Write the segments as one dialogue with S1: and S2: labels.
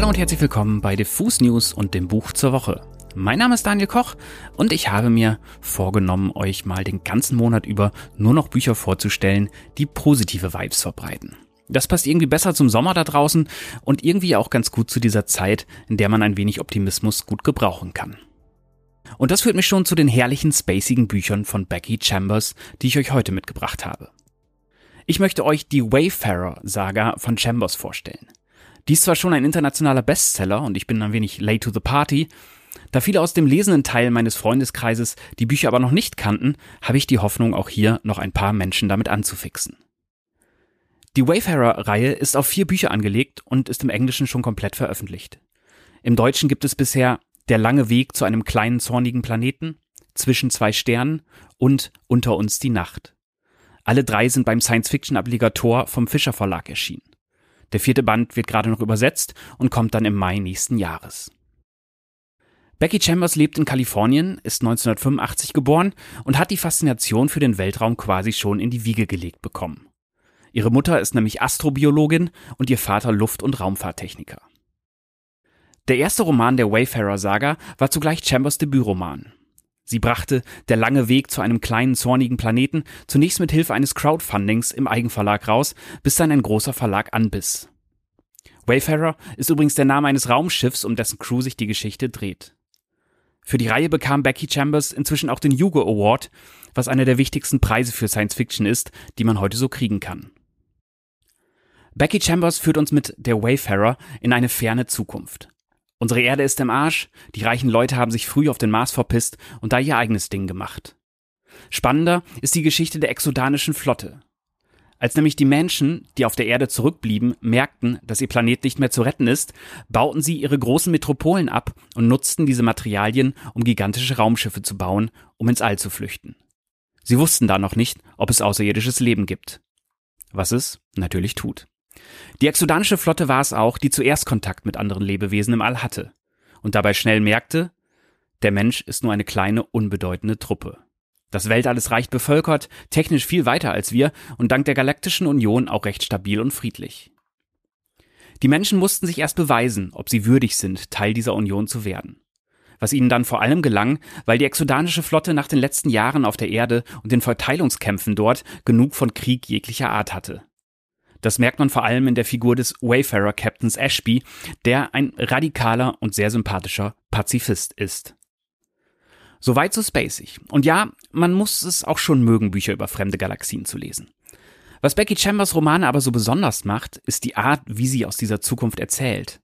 S1: Hallo und herzlich willkommen bei Diffus News und dem Buch zur Woche. Mein Name ist Daniel Koch und ich habe mir vorgenommen, euch mal den ganzen Monat über nur noch Bücher vorzustellen, die positive Vibes verbreiten. Das passt irgendwie besser zum Sommer da draußen und irgendwie auch ganz gut zu dieser Zeit, in der man ein wenig Optimismus gut gebrauchen kann. Und das führt mich schon zu den herrlichen, spacigen Büchern von Becky Chambers, die ich euch heute mitgebracht habe. Ich möchte euch die Wayfarer-Saga von Chambers vorstellen. Die ist zwar schon ein internationaler Bestseller und ich bin ein wenig late to the party, da viele aus dem lesenden Teil meines Freundeskreises die Bücher aber noch nicht kannten, habe ich die Hoffnung, auch hier noch ein paar Menschen damit anzufixen. Die Wayfarer-Reihe ist auf vier Bücher angelegt und ist im Englischen schon komplett veröffentlicht. Im Deutschen gibt es bisher Der lange Weg zu einem kleinen zornigen Planeten, Zwischen zwei Sternen und Unter uns die Nacht. Alle drei sind beim Science-Fiction-Obligator vom Fischer Verlag erschienen. Der vierte Band wird gerade noch übersetzt und kommt dann im Mai nächsten Jahres. Becky Chambers lebt in Kalifornien, ist 1985 geboren und hat die Faszination für den Weltraum quasi schon in die Wiege gelegt bekommen. Ihre Mutter ist nämlich Astrobiologin und ihr Vater Luft- und Raumfahrttechniker. Der erste Roman der Wayfarer-Saga war zugleich Chambers Debütroman. Sie brachte Der lange Weg zu einem kleinen zornigen Planeten zunächst mit Hilfe eines Crowdfundings im Eigenverlag raus, bis dann ein großer Verlag anbiss. Wayfarer ist übrigens der Name eines Raumschiffs, um dessen Crew sich die Geschichte dreht. Für die Reihe bekam Becky Chambers inzwischen auch den Hugo Award, was einer der wichtigsten Preise für Science Fiction ist, die man heute so kriegen kann. Becky Chambers führt uns mit Der Wayfarer in eine ferne Zukunft. Unsere Erde ist im Arsch, die reichen Leute haben sich früh auf den Mars verpisst und da ihr eigenes Ding gemacht. Spannender ist die Geschichte der exodanischen Flotte. Als nämlich die Menschen, die auf der Erde zurückblieben, merkten, dass ihr Planet nicht mehr zu retten ist, bauten sie ihre großen Metropolen ab und nutzten diese Materialien, um gigantische Raumschiffe zu bauen, um ins All zu flüchten. Sie wussten da noch nicht, ob es außerirdisches Leben gibt. Was es natürlich tut. Die exodanische Flotte war es auch, die zuerst Kontakt mit anderen Lebewesen im All hatte und dabei schnell merkte, der Mensch ist nur eine kleine, unbedeutende Truppe. Das Weltall ist reich bevölkert, technisch viel weiter als wir und dank der Galaktischen Union auch recht stabil und friedlich. Die Menschen mussten sich erst beweisen, ob sie würdig sind, Teil dieser Union zu werden. Was ihnen dann vor allem gelang, weil die exodanische Flotte nach den letzten Jahren auf der Erde und den Verteilungskämpfen dort genug von Krieg jeglicher Art hatte. Das merkt man vor allem in der Figur des Wayfarer Captains Ashby, der ein radikaler und sehr sympathischer Pazifist ist. Soweit so spacig. Und ja, man muss es auch schon mögen, Bücher über fremde Galaxien zu lesen. Was Becky Chambers Romane aber so besonders macht, ist die Art, wie sie aus dieser Zukunft erzählt.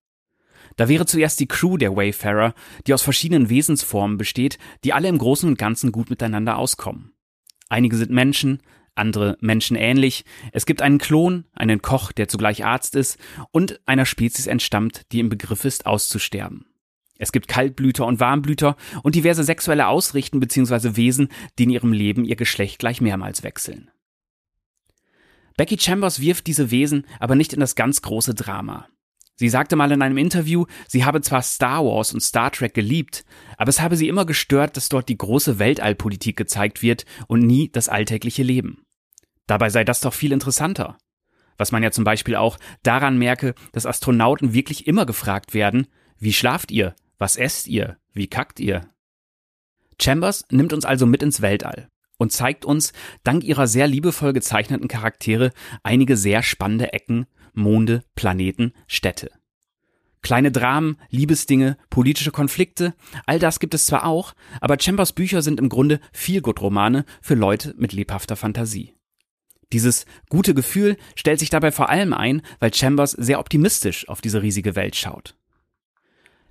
S1: Da wäre zuerst die Crew der Wayfarer, die aus verschiedenen Wesensformen besteht, die alle im Großen und Ganzen gut miteinander auskommen. Einige sind Menschen, andere menschenähnlich. Es gibt einen Klon, einen Koch, der zugleich Arzt ist und einer Spezies entstammt, die im Begriff ist, auszusterben. Es gibt Kaltblüter und Warmblüter und diverse sexuelle Ausrichten bzw. Wesen, die in ihrem Leben ihr Geschlecht gleich mehrmals wechseln. Becky Chambers wirft diese Wesen aber nicht in das ganz große Drama. Sie sagte mal in einem Interview, sie habe zwar Star Wars und Star Trek geliebt, aber es habe sie immer gestört, dass dort die große Weltallpolitik gezeigt wird und nie das alltägliche Leben. Dabei sei das doch viel interessanter. Was man ja zum Beispiel auch daran merke, dass Astronauten wirklich immer gefragt werden, wie schlaft ihr? Was esst ihr? Wie kackt ihr? Chambers nimmt uns also mit ins Weltall und zeigt uns, dank ihrer sehr liebevoll gezeichneten Charaktere, einige sehr spannende Ecken, Monde, Planeten, Städte. Kleine Dramen, Liebesdinge, politische Konflikte, all das gibt es zwar auch, aber Chambers Bücher sind im Grunde Feelgood-Romane für Leute mit lebhafter Fantasie. Dieses gute Gefühl stellt sich dabei vor allem ein, weil Chambers sehr optimistisch auf diese riesige Welt schaut.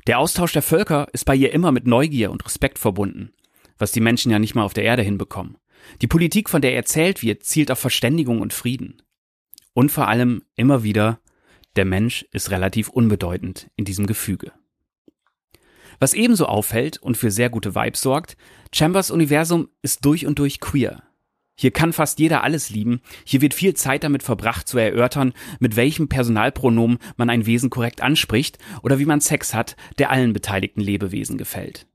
S1: Der Austausch der Völker ist bei ihr immer mit Neugier und Respekt verbunden, was die Menschen ja nicht mal auf der Erde hinbekommen. Die Politik, von der erzählt wird, zielt auf Verständigung und Frieden. Und vor allem immer wieder, der Mensch ist relativ unbedeutend in diesem Gefüge. Was ebenso auffällt und für sehr gute Vibes sorgt, Chambers Universum ist durch und durch queer. Hier kann fast jeder alles lieben. Hier wird viel Zeit damit verbracht zu erörtern, mit welchem Personalpronomen man ein Wesen korrekt anspricht oder wie man Sex hat, der allen beteiligten Lebewesen gefällt.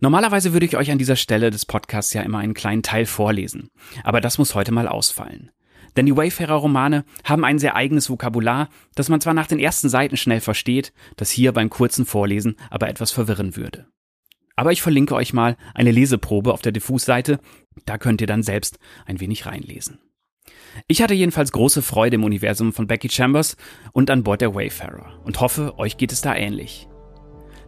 S1: Normalerweise würde ich euch an dieser Stelle des Podcasts ja immer einen kleinen Teil vorlesen, aber das muss heute mal ausfallen. Denn die Wayfarer-Romane haben ein sehr eigenes Vokabular, das man zwar nach den ersten Seiten schnell versteht, das hier beim kurzen Vorlesen aber etwas verwirren würde. Aber ich verlinke euch mal eine Leseprobe auf der Diffus-Seite, da könnt ihr dann selbst ein wenig reinlesen. Ich hatte jedenfalls große Freude im Universum von Becky Chambers und an Bord der Wayfarer und hoffe, euch geht es da ähnlich.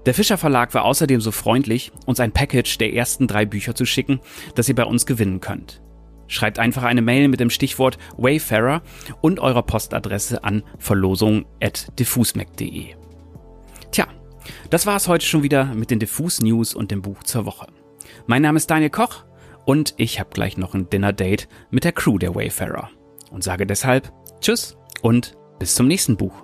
S1: Der Fischer Verlag war außerdem so freundlich, uns ein Package der ersten drei Bücher zu schicken, das ihr bei uns gewinnen könnt. Schreibt einfach eine Mail mit dem Stichwort Wayfarer und eurer Postadresse an verlosung.diffusmac.de. Das war es heute schon wieder mit den Diffus News und dem Buch zur Woche. Mein Name ist Daniel Koch und ich habe gleich noch ein Dinner Date mit der Crew der Wayfarer und sage deshalb Tschüss und bis zum nächsten Buch.